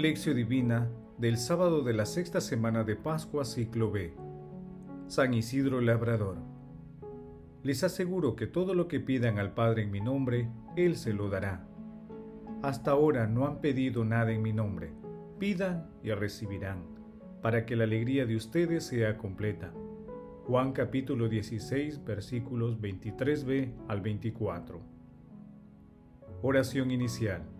Lección Divina del sábado de la sexta semana de Pascua, ciclo B. San Isidro Labrador. Les aseguro que todo lo que pidan al Padre en mi nombre, Él se lo dará. Hasta ahora no han pedido nada en mi nombre. Pidan y recibirán, para que la alegría de ustedes sea completa. Juan capítulo 16 versículos 23b al 24. Oración inicial.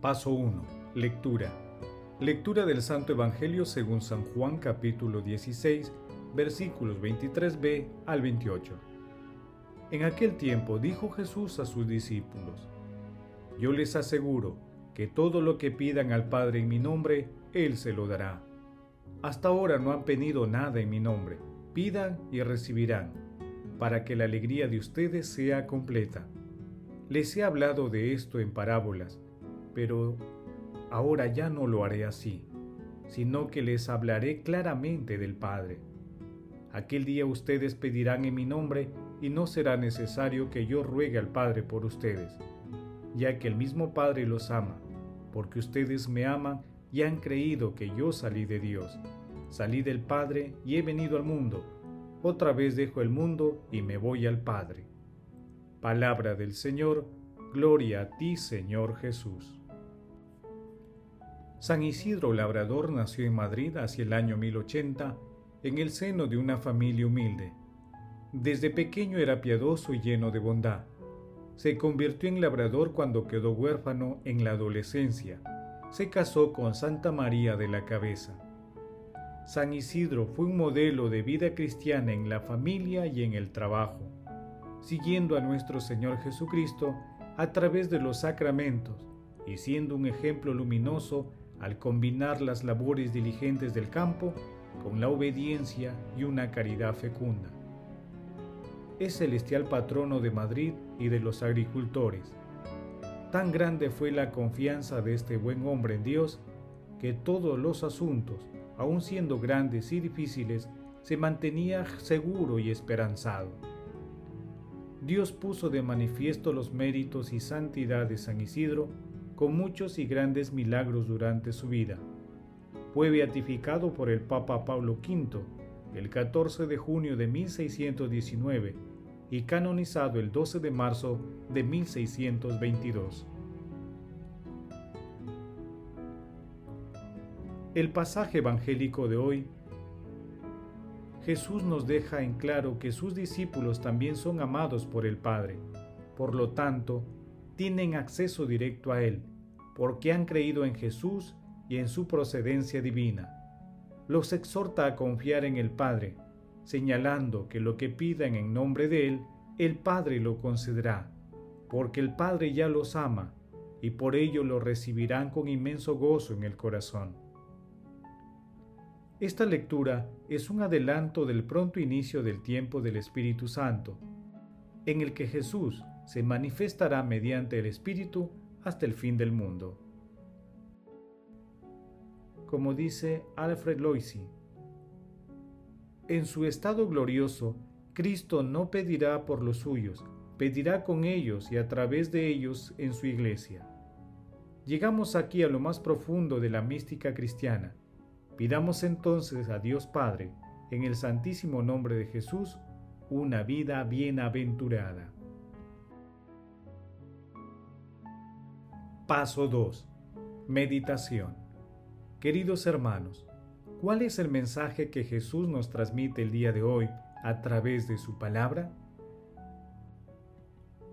Paso 1. Lectura. Lectura del Santo Evangelio según San Juan capítulo 16, versículos 23b al 28. En aquel tiempo dijo Jesús a sus discípulos, Yo les aseguro que todo lo que pidan al Padre en mi nombre, Él se lo dará. Hasta ahora no han pedido nada en mi nombre, pidan y recibirán, para que la alegría de ustedes sea completa. Les he hablado de esto en parábolas, pero ahora ya no lo haré así, sino que les hablaré claramente del Padre. Aquel día ustedes pedirán en mi nombre y no será necesario que yo ruegue al Padre por ustedes, ya que el mismo Padre los ama, porque ustedes me aman y han creído que yo salí de Dios. Salí del Padre y he venido al mundo. Otra vez dejo el mundo y me voy al Padre. Palabra del Señor, gloria a ti Señor Jesús. San Isidro Labrador nació en Madrid hacia el año 1080 en el seno de una familia humilde. Desde pequeño era piadoso y lleno de bondad. Se convirtió en labrador cuando quedó huérfano en la adolescencia. Se casó con Santa María de la Cabeza. San Isidro fue un modelo de vida cristiana en la familia y en el trabajo, siguiendo a nuestro Señor Jesucristo a través de los sacramentos y siendo un ejemplo luminoso al combinar las labores diligentes del campo con la obediencia y una caridad fecunda. Es celestial patrono de Madrid y de los agricultores. Tan grande fue la confianza de este buen hombre en Dios que todos los asuntos, aun siendo grandes y difíciles, se mantenía seguro y esperanzado. Dios puso de manifiesto los méritos y santidad de San Isidro con muchos y grandes milagros durante su vida. Fue beatificado por el Papa Pablo V el 14 de junio de 1619 y canonizado el 12 de marzo de 1622. El pasaje evangélico de hoy Jesús nos deja en claro que sus discípulos también son amados por el Padre. Por lo tanto, tienen acceso directo a Él, porque han creído en Jesús y en su procedencia divina. Los exhorta a confiar en el Padre, señalando que lo que pidan en nombre de Él, el Padre lo concederá, porque el Padre ya los ama, y por ello lo recibirán con inmenso gozo en el corazón. Esta lectura es un adelanto del pronto inicio del tiempo del Espíritu Santo, en el que Jesús se manifestará mediante el Espíritu hasta el fin del mundo. Como dice Alfred Loisy, en su estado glorioso, Cristo no pedirá por los suyos, pedirá con ellos y a través de ellos en su iglesia. Llegamos aquí a lo más profundo de la mística cristiana. Pidamos entonces a Dios Padre, en el santísimo nombre de Jesús, una vida bienaventurada. Paso 2. Meditación. Queridos hermanos, ¿cuál es el mensaje que Jesús nos transmite el día de hoy a través de su palabra?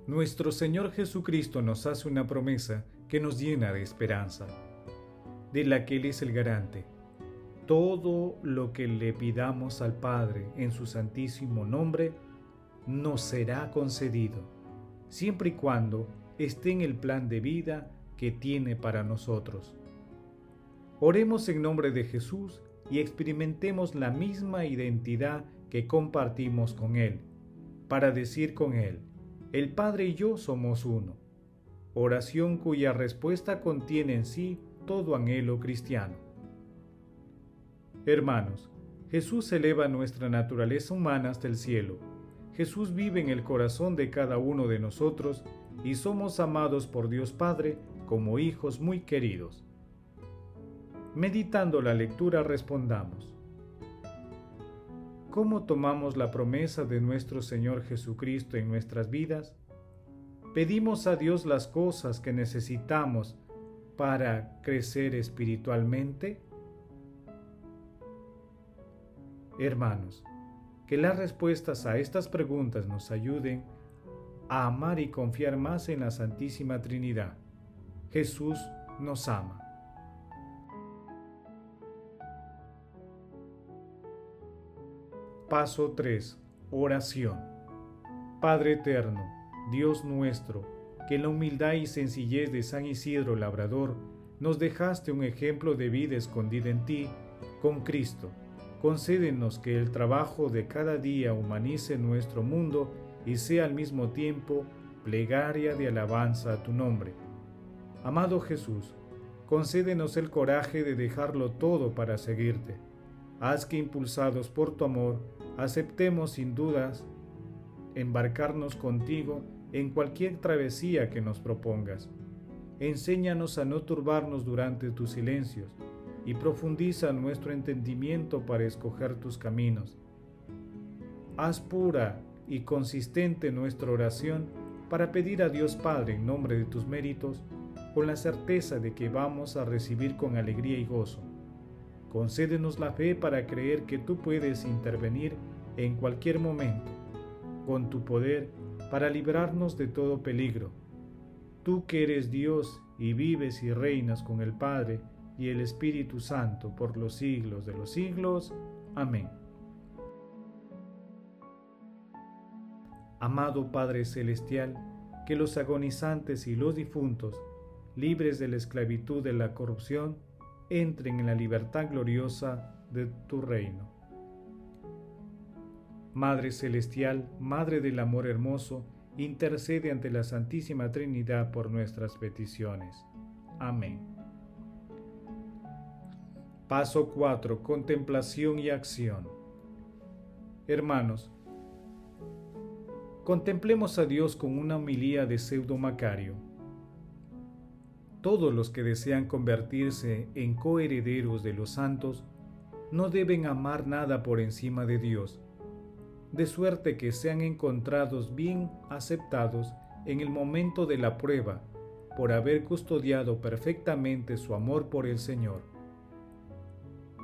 Nuestro Señor Jesucristo nos hace una promesa que nos llena de esperanza, de la que Él es el garante. Todo lo que le pidamos al Padre en su santísimo nombre nos será concedido, siempre y cuando esté en el plan de vida que tiene para nosotros. Oremos en nombre de Jesús y experimentemos la misma identidad que compartimos con Él, para decir con Él, el Padre y yo somos uno. Oración cuya respuesta contiene en sí todo anhelo cristiano. Hermanos, Jesús eleva nuestra naturaleza humana hasta el cielo. Jesús vive en el corazón de cada uno de nosotros y somos amados por Dios Padre como hijos muy queridos. Meditando la lectura respondamos. ¿Cómo tomamos la promesa de nuestro Señor Jesucristo en nuestras vidas? Pedimos a Dios las cosas que necesitamos para crecer espiritualmente. Hermanos, que las respuestas a estas preguntas nos ayuden a amar y confiar más en la Santísima Trinidad. Jesús nos ama. Paso 3. Oración. Padre eterno, Dios nuestro, que en la humildad y sencillez de San Isidro Labrador nos dejaste un ejemplo de vida escondida en ti, con Cristo. Concédenos que el trabajo de cada día humanice nuestro mundo y sea al mismo tiempo plegaria de alabanza a tu nombre. Amado Jesús, concédenos el coraje de dejarlo todo para seguirte. Haz que impulsados por tu amor, aceptemos sin dudas embarcarnos contigo en cualquier travesía que nos propongas. Enséñanos a no turbarnos durante tus silencios y profundiza nuestro entendimiento para escoger tus caminos. Haz pura y consistente nuestra oración para pedir a Dios Padre en nombre de tus méritos, con la certeza de que vamos a recibir con alegría y gozo Concédenos la fe para creer que tú puedes intervenir en cualquier momento, con tu poder para librarnos de todo peligro. Tú que eres Dios y vives y reinas con el Padre y el Espíritu Santo por los siglos de los siglos. Amén. Amado Padre Celestial, que los agonizantes y los difuntos, libres de la esclavitud de la corrupción, entren en la libertad gloriosa de tu reino. Madre Celestial, Madre del Amor Hermoso, intercede ante la Santísima Trinidad por nuestras peticiones. Amén. Paso 4. Contemplación y acción. Hermanos, contemplemos a Dios con una homilía de pseudo Macario todos los que desean convertirse en coherederos de los santos no deben amar nada por encima de Dios, de suerte que sean encontrados bien aceptados en el momento de la prueba por haber custodiado perfectamente su amor por el Señor.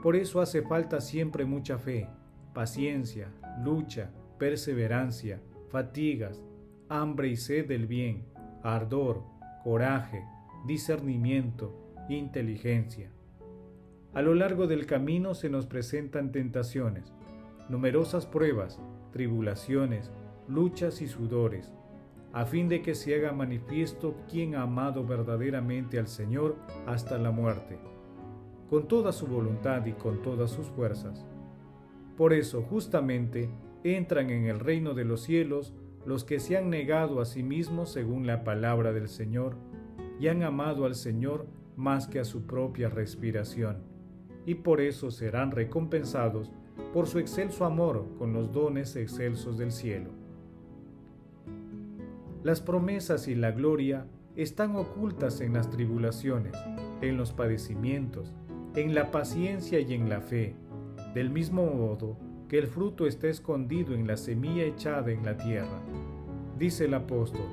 Por eso hace falta siempre mucha fe, paciencia, lucha, perseverancia, fatigas, hambre y sed del bien, ardor, coraje, discernimiento, inteligencia. A lo largo del camino se nos presentan tentaciones, numerosas pruebas, tribulaciones, luchas y sudores, a fin de que se haga manifiesto quien ha amado verdaderamente al Señor hasta la muerte, con toda su voluntad y con todas sus fuerzas. Por eso justamente entran en el reino de los cielos los que se han negado a sí mismos según la palabra del Señor, y han amado al Señor más que a su propia respiración, y por eso serán recompensados por su excelso amor con los dones excelsos del cielo. Las promesas y la gloria están ocultas en las tribulaciones, en los padecimientos, en la paciencia y en la fe, del mismo modo que el fruto está escondido en la semilla echada en la tierra. Dice el apóstol,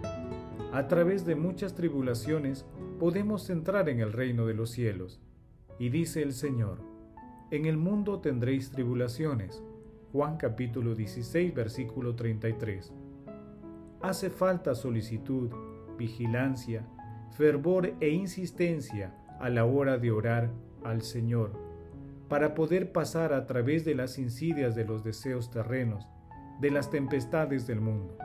a través de muchas tribulaciones podemos entrar en el reino de los cielos. Y dice el Señor, en el mundo tendréis tribulaciones. Juan capítulo 16 versículo 33. Hace falta solicitud, vigilancia, fervor e insistencia a la hora de orar al Señor, para poder pasar a través de las insidias de los deseos terrenos, de las tempestades del mundo.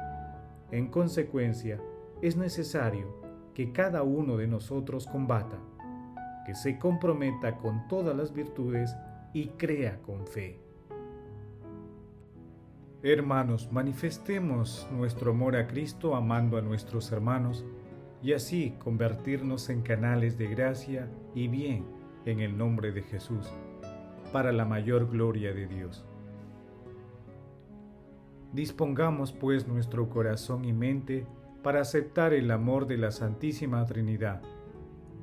En consecuencia, es necesario que cada uno de nosotros combata, que se comprometa con todas las virtudes y crea con fe. Hermanos, manifestemos nuestro amor a Cristo amando a nuestros hermanos y así convertirnos en canales de gracia y bien en el nombre de Jesús, para la mayor gloria de Dios. Dispongamos pues nuestro corazón y mente para aceptar el amor de la Santísima Trinidad.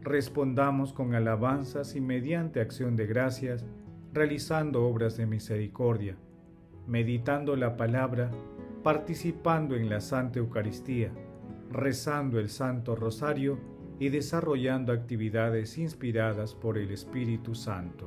Respondamos con alabanzas y mediante acción de gracias, realizando obras de misericordia, meditando la palabra, participando en la Santa Eucaristía, rezando el Santo Rosario y desarrollando actividades inspiradas por el Espíritu Santo.